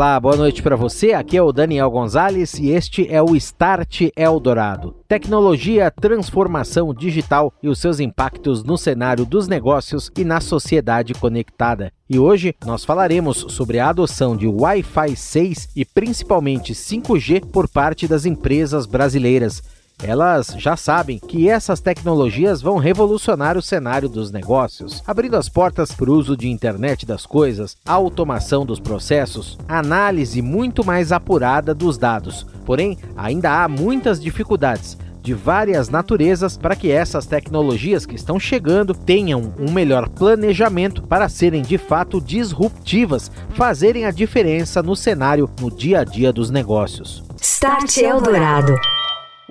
Olá, boa noite para você. Aqui é o Daniel Gonzalez e este é o Start Eldorado. Tecnologia, transformação digital e os seus impactos no cenário dos negócios e na sociedade conectada. E hoje nós falaremos sobre a adoção de Wi-Fi 6 e principalmente 5G por parte das empresas brasileiras. Elas já sabem que essas tecnologias vão revolucionar o cenário dos negócios, abrindo as portas para o uso de internet das coisas, automação dos processos, análise muito mais apurada dos dados. Porém, ainda há muitas dificuldades de várias naturezas para que essas tecnologias que estão chegando tenham um melhor planejamento para serem de fato disruptivas, fazerem a diferença no cenário no dia a dia dos negócios. Start Eldorado.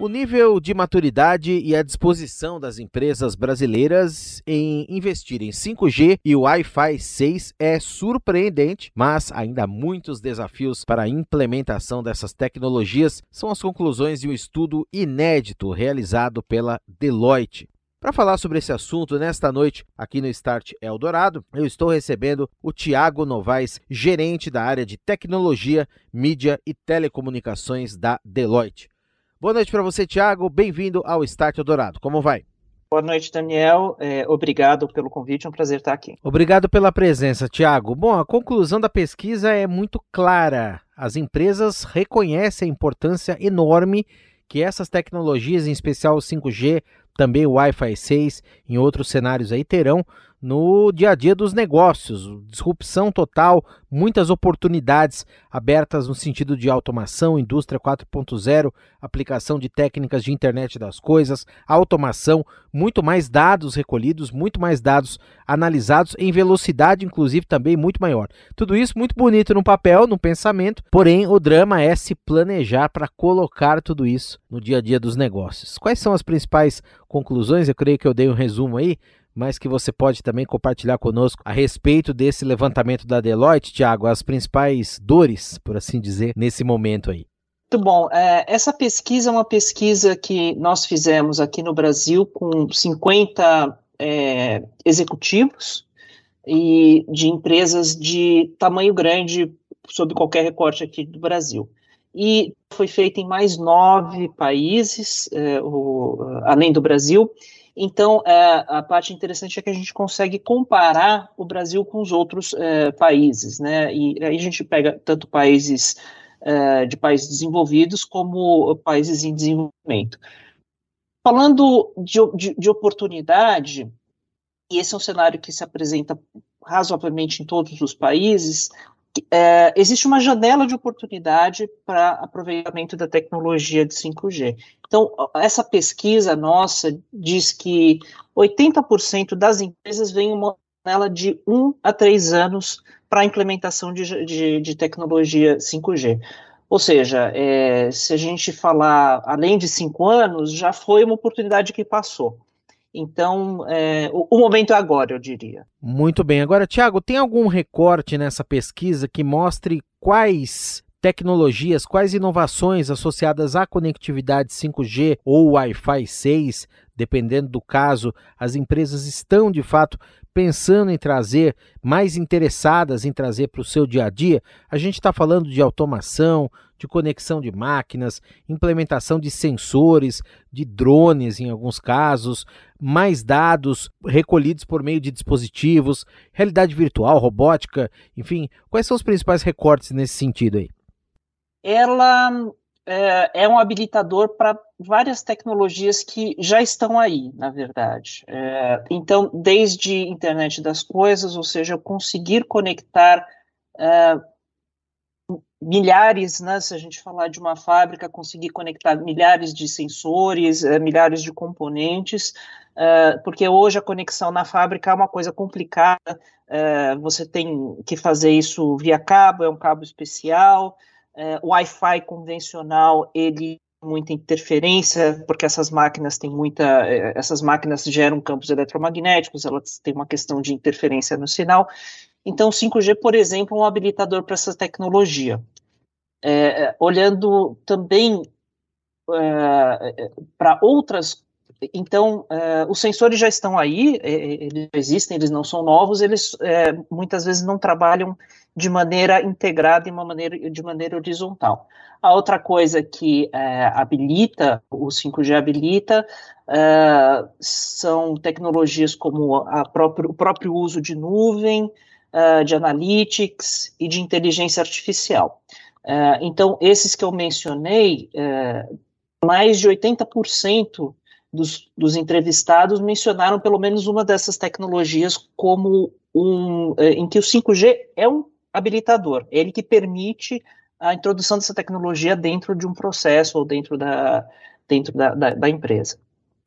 O nível de maturidade e a disposição das empresas brasileiras em investir em 5G e Wi-Fi 6 é surpreendente, mas ainda há muitos desafios para a implementação dessas tecnologias, são as conclusões de um estudo inédito realizado pela Deloitte. Para falar sobre esse assunto nesta noite aqui no Start Eldorado, eu estou recebendo o Tiago Novaes, gerente da área de tecnologia, mídia e telecomunicações da Deloitte. Boa noite para você, Tiago. Bem-vindo ao Start Dourado. Como vai? Boa noite, Daniel. É, obrigado pelo convite, é um prazer estar aqui. Obrigado pela presença, Tiago. Bom, a conclusão da pesquisa é muito clara. As empresas reconhecem a importância enorme que essas tecnologias, em especial o 5G, também o Wi-Fi 6, em outros cenários aí terão no dia a dia dos negócios. Disrupção total, muitas oportunidades abertas no sentido de automação, indústria 4.0, aplicação de técnicas de internet das coisas, automação, muito mais dados recolhidos, muito mais dados analisados em velocidade, inclusive também muito maior. Tudo isso muito bonito no papel, no pensamento, porém o drama é se planejar para colocar tudo isso no dia a dia dos negócios. Quais são as principais conclusões? Eu creio que eu dei um resumo aí mas que você pode também compartilhar conosco a respeito desse levantamento da Deloitte, Tiago, as principais dores, por assim dizer, nesse momento aí. Muito bom. É, essa pesquisa é uma pesquisa que nós fizemos aqui no Brasil com 50 é, executivos e de empresas de tamanho grande sob qualquer recorte aqui do Brasil. E foi feita em mais nove países, é, o, além do Brasil, então, é, a parte interessante é que a gente consegue comparar o Brasil com os outros é, países, né? E aí a gente pega tanto países é, de países desenvolvidos como países em desenvolvimento. Falando de, de, de oportunidade, e esse é um cenário que se apresenta razoavelmente em todos os países, é, existe uma janela de oportunidade para aproveitamento da tecnologia de 5G. Então, essa pesquisa nossa diz que 80% das empresas veem uma janela de 1 a 3 anos para a implementação de, de, de, tecnologia 5G. Ou seja, é, se a gente falar além de 5 anos, já foi uma oportunidade que passou. Então, é, o, o, momento é agora, eu diria. Muito bem. Agora, Tiago, tem algum recorte nessa pesquisa que mostre quais tecnologias, quais inovações associadas à conectividade 5G ou Wi-Fi 6, dependendo do caso, as empresas estão de fato pensando em trazer, mais interessadas em trazer para o seu dia a dia? A gente está falando de automação, de conexão de máquinas, implementação de sensores, de drones em alguns casos, mais dados recolhidos por meio de dispositivos, realidade virtual, robótica, enfim, quais são os principais recortes nesse sentido aí? Ela é, é um habilitador para várias tecnologias que já estão aí, na verdade. É, então, desde internet das coisas, ou seja, conseguir conectar é, milhares, né, se a gente falar de uma fábrica, conseguir conectar milhares de sensores, uh, milhares de componentes, uh, porque hoje a conexão na fábrica é uma coisa complicada, você tem que fazer isso via cabo, é um cabo especial, o Wi-Fi convencional, ele muita interferência, porque essas máquinas têm muita, essas máquinas geram campos eletromagnéticos, elas têm uma questão de interferência no sinal, então, o 5G, por exemplo, é um habilitador para essa tecnologia. É, é, olhando também é, é para outras. Então, é, os sensores já estão aí, é, eles existem, eles não são novos, eles muitas vezes não trabalham de maneira integrada e uma maneira, de maneira horizontal. A outra coisa que habilita, o 5G habilita, são tecnologias como próprio, o próprio uso de nuvem, uh, de analytics e de inteligência artificial. Uh, então, esses que eu mencionei, uh, mais de 80% dos, dos, entrevistados mencionaram pelo menos uma dessas tecnologias como um, em que o 5G é um habilitador, ele que permite a introdução dessa tecnologia dentro de um processo ou dentro da, dentro da, da, da empresa.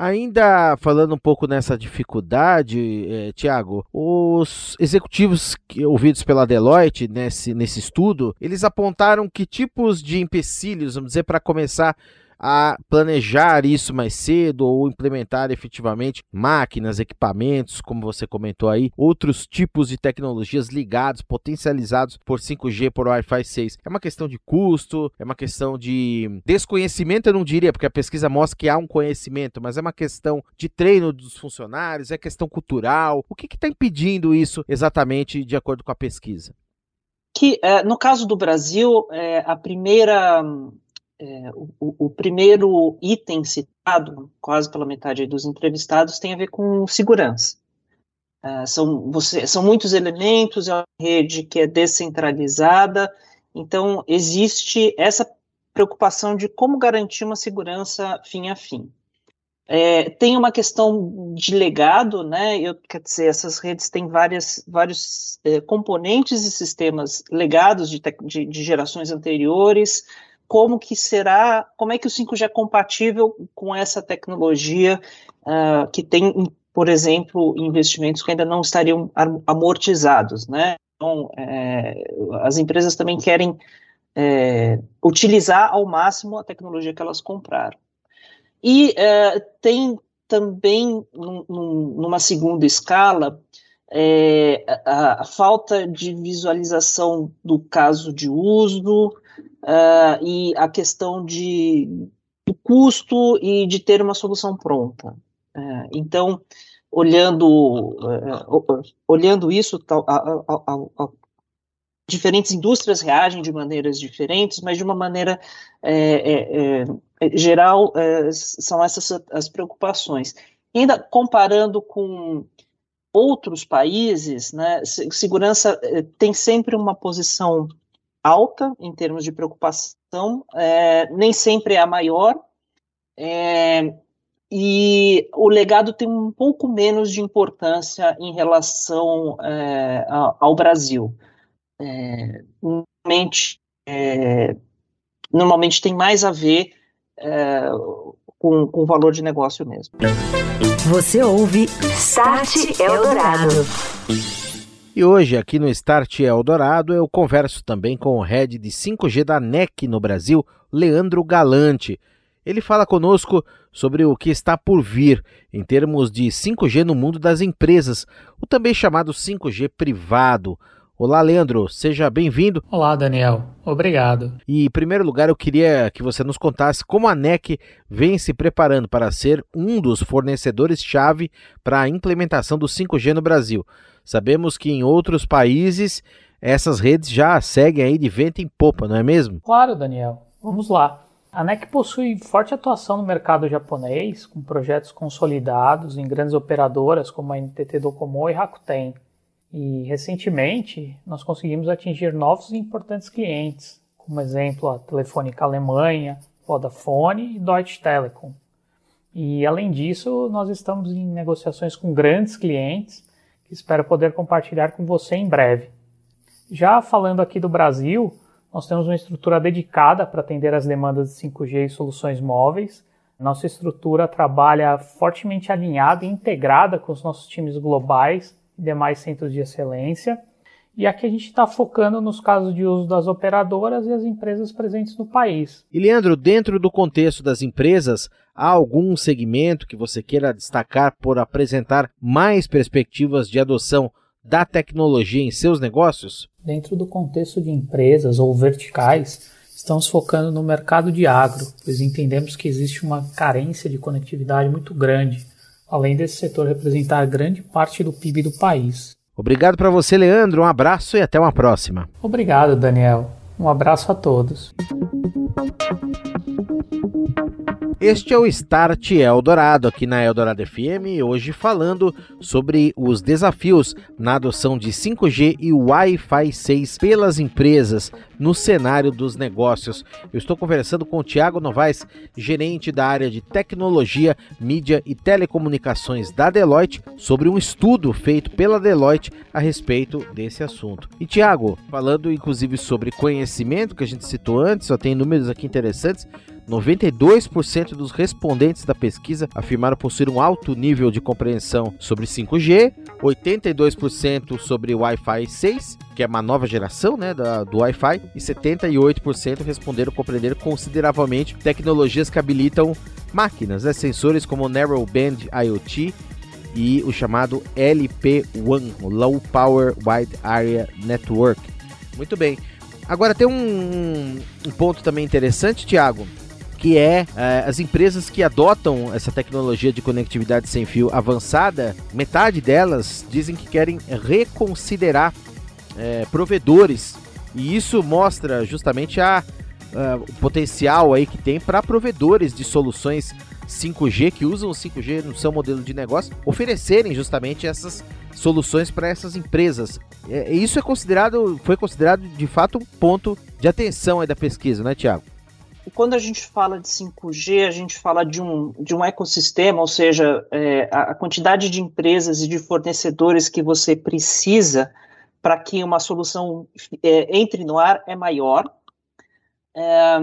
Ainda falando um pouco nessa dificuldade, eh, Tiago, os executivos ouvidos pela Deloitte nesse, nesse estudo, eles apontaram que tipos de empecilhos, vamos dizer, para começar a planejar isso mais cedo ou implementar efetivamente máquinas, equipamentos, como você comentou aí, outros tipos de tecnologias ligados, potencializados por 5G, por Wi-Fi 6. É uma questão de custo, é uma questão de desconhecimento, eu não diria, porque a pesquisa mostra que há um conhecimento, mas é uma questão de treino dos funcionários, é questão cultural. O que está impedindo isso exatamente de acordo com a pesquisa? Que, é, no caso do Brasil, é, a primeira é, o, o, primeiro item citado, quase pela metade dos entrevistados, tem a ver com segurança. Uh, são, você, são muitos elementos, é uma rede que é descentralizada, então existe essa preocupação de como garantir uma segurança fim a fim. É, tem uma questão de legado, né? Eu, quer dizer, essas redes têm várias, vários é, componentes e sistemas legados de, de, de gerações anteriores, como que será, como é que o 5G é compatível com essa tecnologia uh, que tem, por exemplo, investimentos que ainda não estariam amortizados, né? Então, é, as empresas também querem é, utilizar ao máximo a tecnologia que elas compraram. E é, tem também, num, numa segunda escala, é, a, a, falta de visualização do caso de uso, uh, e a questão de, do custo e de ter uma solução pronta. Uh, então, olhando, uh, olhando isso, tal, a, a, a, diferentes indústrias reagem de maneiras diferentes, mas de uma maneira é, é, é, geral são essas as preocupações. ainda comparando com outros países, né, segurança tem sempre uma posição alta em termos de preocupação, é, nem sempre é a maior, é, e o legado tem um pouco menos de importância em relação é, ao Brasil. É, normalmente, é, normalmente tem mais a ver é, com, com o valor de negócio mesmo. Você ouve Start Eldorado. E hoje, aqui no Start Eldorado, eu converso também com o head de 5G da NEC no Brasil, Leandro Galante. Ele fala conosco sobre o que está por vir em termos de 5G no mundo das empresas, o também chamado 5G privado. Olá, Leandro, seja bem-vindo. Olá, Daniel. Obrigado. E, em primeiro lugar, eu queria que você nos contasse como a NEC vem se preparando para ser um dos fornecedores-chave para a implementação do 5G no Brasil. Sabemos que em outros países essas redes já seguem aí de vento em popa, não é mesmo? Claro, Daniel. Vamos lá. A NEC possui forte atuação no mercado japonês, com projetos consolidados em grandes operadoras como a NTT Docomo e Rakuten. E recentemente nós conseguimos atingir novos e importantes clientes, como exemplo a Telefônica Alemanha, Vodafone e Deutsche Telekom. E além disso, nós estamos em negociações com grandes clientes espero poder compartilhar com você em breve. Já falando aqui do Brasil, Nós temos uma estrutura dedicada para atender as demandas de 5G e soluções móveis. Nossa estrutura trabalha fortemente alinhada e integrada com os nossos times globais e demais centros de excelência. E aqui a gente está focando nos casos de uso das operadoras e as empresas presentes no país. E Leandro, dentro do contexto das empresas, há algum segmento que você queira destacar por apresentar mais perspectivas de adoção da tecnologia em seus negócios? Dentro do contexto de empresas ou verticais, estamos focando no mercado de agro, pois entendemos que existe uma carência de conectividade muito grande, além desse setor representar grande parte do PIB do país. Obrigado para você, Leandro. Um abraço e até uma próxima. Obrigado, Daniel. Um abraço a todos. Este é o Start Eldorado aqui na Eldorado FM, hoje falando sobre os desafios na adoção de 5G e Wi-Fi 6 pelas empresas no cenário dos negócios. Eu estou conversando com o Tiago Novaes, gerente da área de tecnologia, mídia e telecomunicações da Deloitte, sobre um estudo feito pela Deloitte a respeito desse assunto. E Tiago, falando inclusive sobre conhecimento que a gente citou antes, só tem números aqui interessantes. 92% dos respondentes da pesquisa afirmaram possuir um alto nível de compreensão sobre 5G, 82% sobre Wi-Fi 6, que é uma nova geração né, da, do Wi-Fi, e 78% responderam compreender consideravelmente tecnologias que habilitam máquinas, né, sensores como Narrowband IoT e o chamado LP1, Low Power Wide Area Network. Muito bem. Agora tem um, um ponto também interessante, Tiago, que é, é, as empresas que adotam essa tecnologia de conectividade sem fio avançada, metade delas dizem que querem reconsiderar é, provedores. E isso mostra justamente a, a, o potencial aí que tem para provedores de soluções 5G que usam o 5G no seu modelo de negócio oferecerem justamente essas soluções para essas empresas. É, isso é considerado, foi considerado de fato um ponto de atenção da pesquisa, né, Tiago? E quando a gente fala de 5G, a gente fala de um, de um ecossistema, ou seja, é, a quantidade de empresas e de fornecedores que você precisa para que uma solução é, entre no ar é maior. É,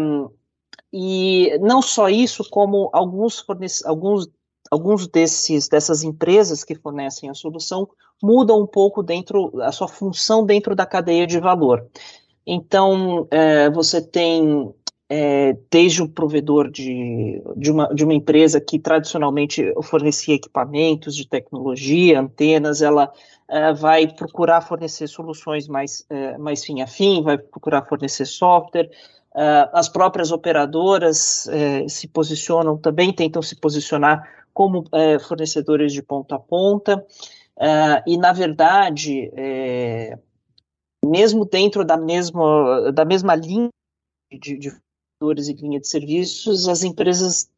e não só isso, como alguns, alguns, alguns desses, dessas empresas que fornecem a solução mudam um pouco dentro, a sua função dentro da cadeia de valor. Então, é, você tem é, desde o provedor de, de, uma, de uma empresa que tradicionalmente fornecia equipamentos de tecnologia, antenas, ela é, vai procurar fornecer soluções mais, é, mais fim a fim, vai procurar fornecer software. É, as próprias operadoras é, se posicionam também, tentam se posicionar como é, fornecedores de ponta a ponta. e, na verdade, mesmo dentro da mesma, da mesma linha de, de e linha de serviços, as empresas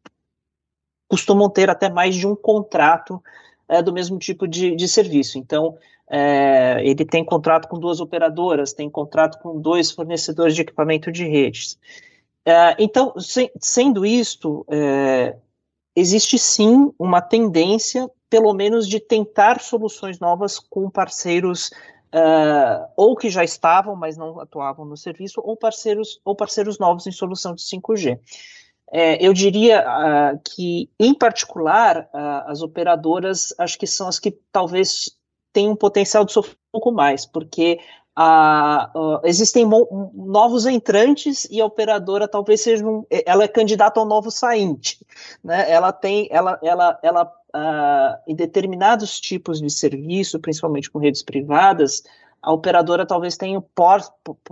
costumam ter até mais de um contrato é, do mesmo tipo de, de serviço. Então, é, ele tem contrato com duas operadoras, tem contrato com dois fornecedores de equipamento de redes. É, então, se, sendo isto, existe sim uma tendência, pelo menos, de tentar soluções novas com parceiros uh, ou que já estavam, mas não atuavam no serviço, ou parceiros, ou parceiros novos em solução de 5G. É, eu diria uh, que, em particular, uh, as operadoras acho que são as que talvez tenham potencial de sofrer um pouco mais, porque uh, existem novos entrantes e a operadora talvez seja um, ela é candidata ao novo sainte, né? Ela tem, ela, ela, ela uh, em determinados tipos de serviço, principalmente com redes privadas, a operadora talvez tenha, por,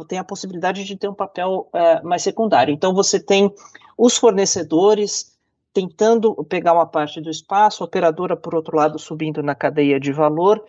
tenha a possibilidade de ter um papel uh, mais secundário. Então, você tem os fornecedores tentando pegar uma parte do espaço, a operadora, por outro lado, subindo na cadeia de valor.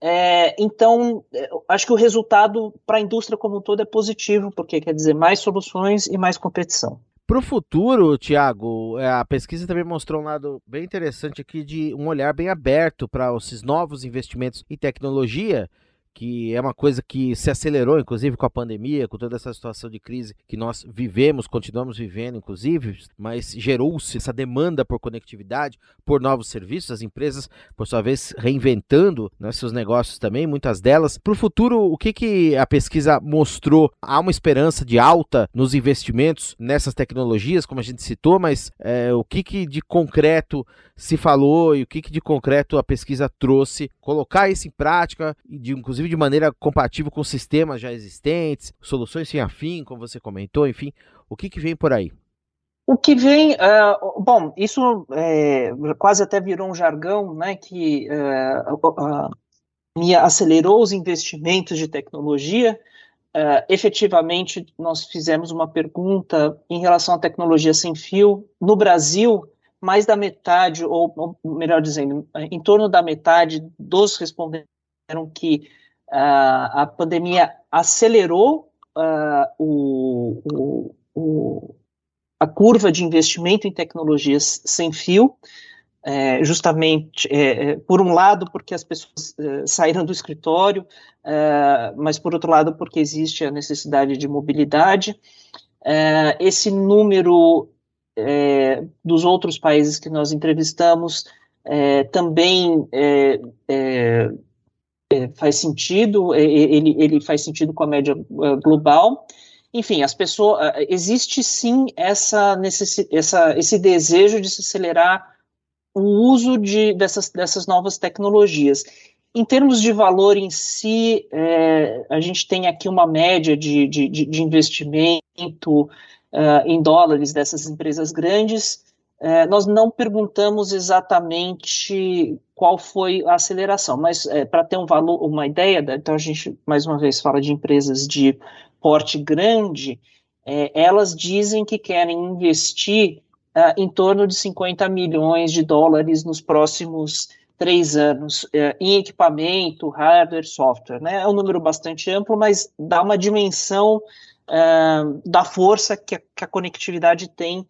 É, então, acho que o resultado para a indústria como um todo é positivo, porque quer dizer mais soluções e mais competição. Para o futuro, Tiago, é, a pesquisa também mostrou um lado bem interessante aqui de um olhar bem aberto para esses novos investimentos em tecnologia que é uma coisa que se acelerou, inclusive com a pandemia, com toda essa situação de crise que nós vivemos, continuamos vivendo, inclusive, mas gerou-se essa demanda por conectividade, por novos serviços, as empresas, por sua vez, reinventando né, seus negócios também, muitas delas. Para o futuro, o que, que a pesquisa mostrou? Há uma esperança de alta nos investimentos nessas tecnologias, como a gente citou, mas é, o que, que de concreto se falou e o que, que de concreto a pesquisa trouxe? Colocar isso em prática, de, inclusive de maneira compatível com sistemas já existentes, soluções sem afim, como você comentou, enfim, o que, que vem por aí? O que vem, uh, bom, isso é, quase até virou um jargão, né, que uh, uh, acelerou os investimentos de tecnologia. efetivamente, nós fizemos uma pergunta em relação à tecnologia sem fio. No Brasil, mais da metade, ou, ou melhor dizendo, em torno da metade dos responderam que a pandemia acelerou o, o, o a curva de investimento em tecnologias sem fio, é, justamente, é, é, por um lado, porque as pessoas é, saíram do escritório, é, mas por outro lado, porque existe a necessidade de mobilidade. É, esse número dos outros países que nós entrevistamos também faz sentido, ele, ele faz sentido com a média global enfim, as pessoas existe sim essa, essa esse desejo de se acelerar o uso de, dessas, dessas novas tecnologias. Em termos de valor em si, é, a gente tem aqui uma média de, de, de investimento uh, em dólares dessas empresas grandes. É, nós não perguntamos exatamente qual foi a aceleração, mas é, para ter um valor, uma ideia, então a gente mais uma vez fala de empresas de porte grande, é, elas dizem que querem investir uh, em torno de 50 milhões de dólares nos próximos três anos uh, em equipamento, hardware, software. Né? É um número bastante amplo, mas dá uma dimensão uh, da força que a, que a conectividade tem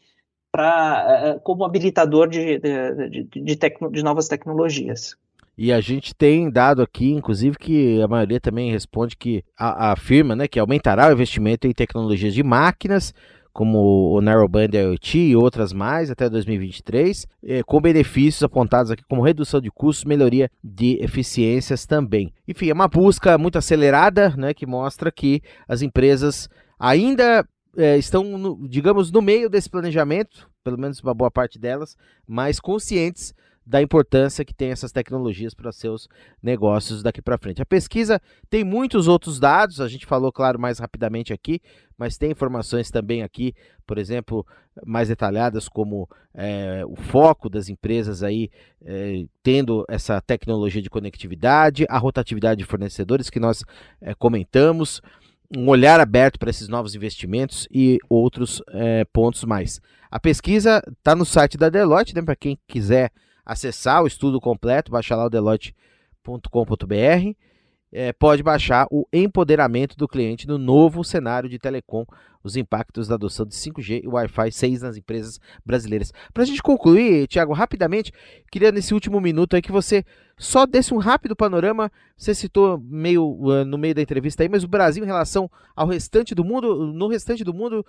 para como habilitador de, de, de, tecno, de novas tecnologias. E a gente tem dado aqui, inclusive, que a maioria também responde que afirma né, que aumentará o investimento em tecnologias de máquinas, como o Narrowband IoT e outras mais até 2023, eh, com benefícios apontados aqui como redução de custos, melhoria de eficiências também. Enfim, é uma busca muito acelerada, né, que mostra que as empresas ainda é, estão, no, digamos, no meio desse planejamento, pelo menos uma boa parte delas, mais conscientes da importância que tem essas tecnologias para seus negócios daqui para frente. A pesquisa tem muitos outros dados, a gente falou, claro, mais rapidamente aqui, mas tem informações também aqui, por exemplo, mais detalhadas, como é, o foco das empresas aí é, tendo essa tecnologia de conectividade, a rotatividade de fornecedores que nós é, comentamos, um olhar aberto para esses novos investimentos e outros é, pontos mais. A pesquisa está no site da Deloitte, né, para quem quiser acessar o estudo completo, baixar lá o deloitte.com.br. É, pode baixar o empoderamento do cliente no novo cenário de telecom, os impactos da adoção de 5G e Wi-Fi 6 nas empresas brasileiras. Para a gente concluir, Tiago, rapidamente, queria nesse último minuto aí que você só desse um rápido panorama. Você citou meio uh, no meio da entrevista aí, mas o Brasil em relação ao restante do mundo, no restante do mundo,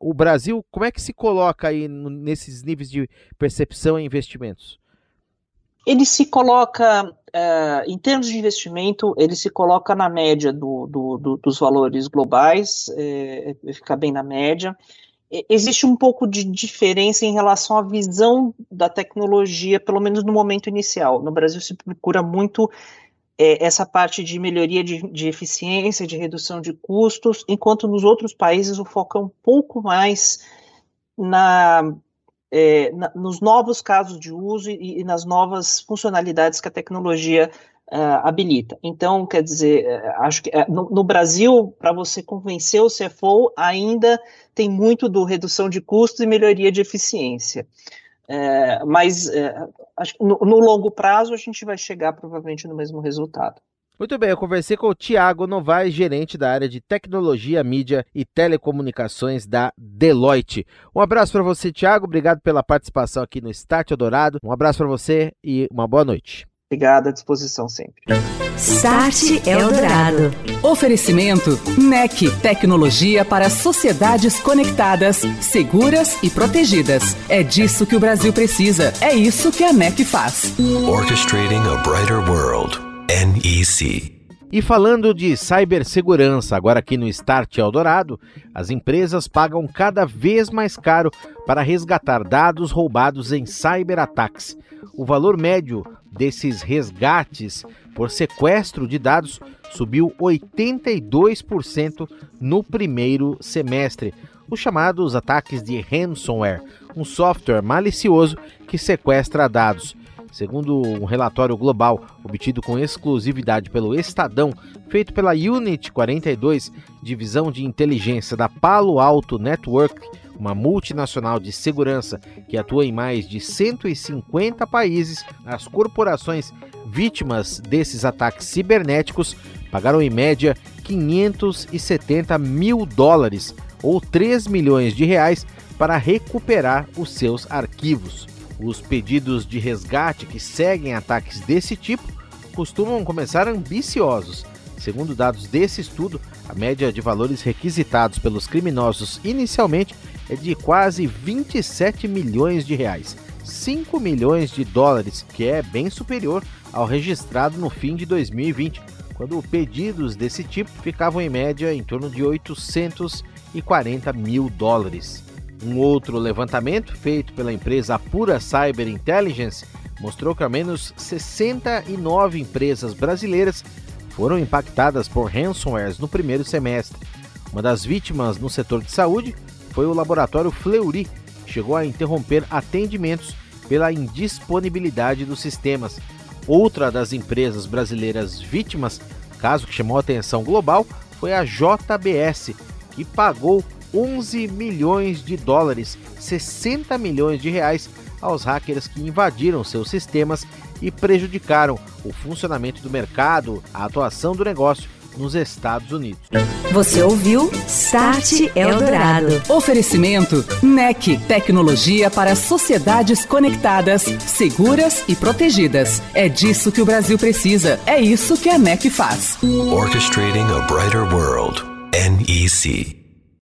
o Brasil, como é que se coloca aí nesses níveis de percepção e investimentos? ele se coloca, uh, em termos de investimento, ele se coloca na média do, do, do, dos valores globais, é, fica bem na média. existe um pouco de diferença em relação à visão da tecnologia, pelo menos no momento inicial. No Brasil se procura muito é, essa parte de melhoria de, de eficiência, de redução de custos, enquanto nos outros países o foco é um pouco mais na é, na, nos novos casos de uso e, e, nas novas funcionalidades que a tecnologia uh, habilita. Então, quer dizer, é, acho que é, no, no, Brasil, para você convencer o CFO, ainda tem muito do redução de custos e melhoria de eficiência. É, mas é, no, no longo prazo a gente vai chegar provavelmente no mesmo resultado. Muito bem, eu conversei com o Tiago Novaes, gerente da área de tecnologia, mídia e telecomunicações da Deloitte. Um abraço para você, Tiago. Obrigado pela participação aqui no Start Eldorado. Um abraço para você e uma boa noite. Obrigada, à disposição sempre. Start Eldorado. Oferecimento NEC, tecnologia para sociedades conectadas, seguras e protegidas. É disso que o Brasil precisa. É isso que a NEC faz. Orchestrating a brighter world. NEC. E falando de cibersegurança, agora aqui no Start Eldorado, as empresas pagam cada vez mais caro para resgatar dados roubados em cyberataques. O valor médio desses resgates por sequestro de dados subiu 82% no primeiro semestre. Os chamados ataques de ransomware, um software malicioso que sequestra dados. Segundo um relatório global obtido com exclusividade pelo Estadão, feito pela Unit 42, divisão de inteligência da Palo Alto Network, uma multinacional de segurança que atua em mais de 150 países, as corporações vítimas desses ataques cibernéticos pagaram em média 570 mil dólares ou 3 milhões de reais para recuperar os seus arquivos. Os pedidos de resgate que seguem ataques desse tipo costumam começar ambiciosos. Segundo dados desse estudo, a média de valores requisitados pelos criminosos inicialmente é de quase 27 milhões de reais, 5 milhões de dólares, que é bem superior ao registrado no fim de 2020, quando pedidos desse tipo ficavam em média em torno de 840 mil dólares. Um outro levantamento feito pela empresa Pura Cyber Intelligence mostrou que ao menos 69 empresas brasileiras foram impactadas por ransomwares no primeiro semestre. Uma das vítimas no setor de saúde foi o laboratório Fleury, que chegou a interromper atendimentos pela indisponibilidade dos sistemas. Outra das empresas brasileiras vítimas, caso que chamou atenção global, foi a JBS, que pagou 11 milhões de dólares, 60 milhões de reais aos hackers que invadiram seus sistemas e prejudicaram o funcionamento do mercado, a atuação do negócio nos Estados Unidos. Você ouviu Start Eldorado. Oferecimento NEC, tecnologia para sociedades conectadas, seguras e protegidas. É disso que o Brasil precisa. É isso que a NEC faz. Orchestrating a brighter world. NEC.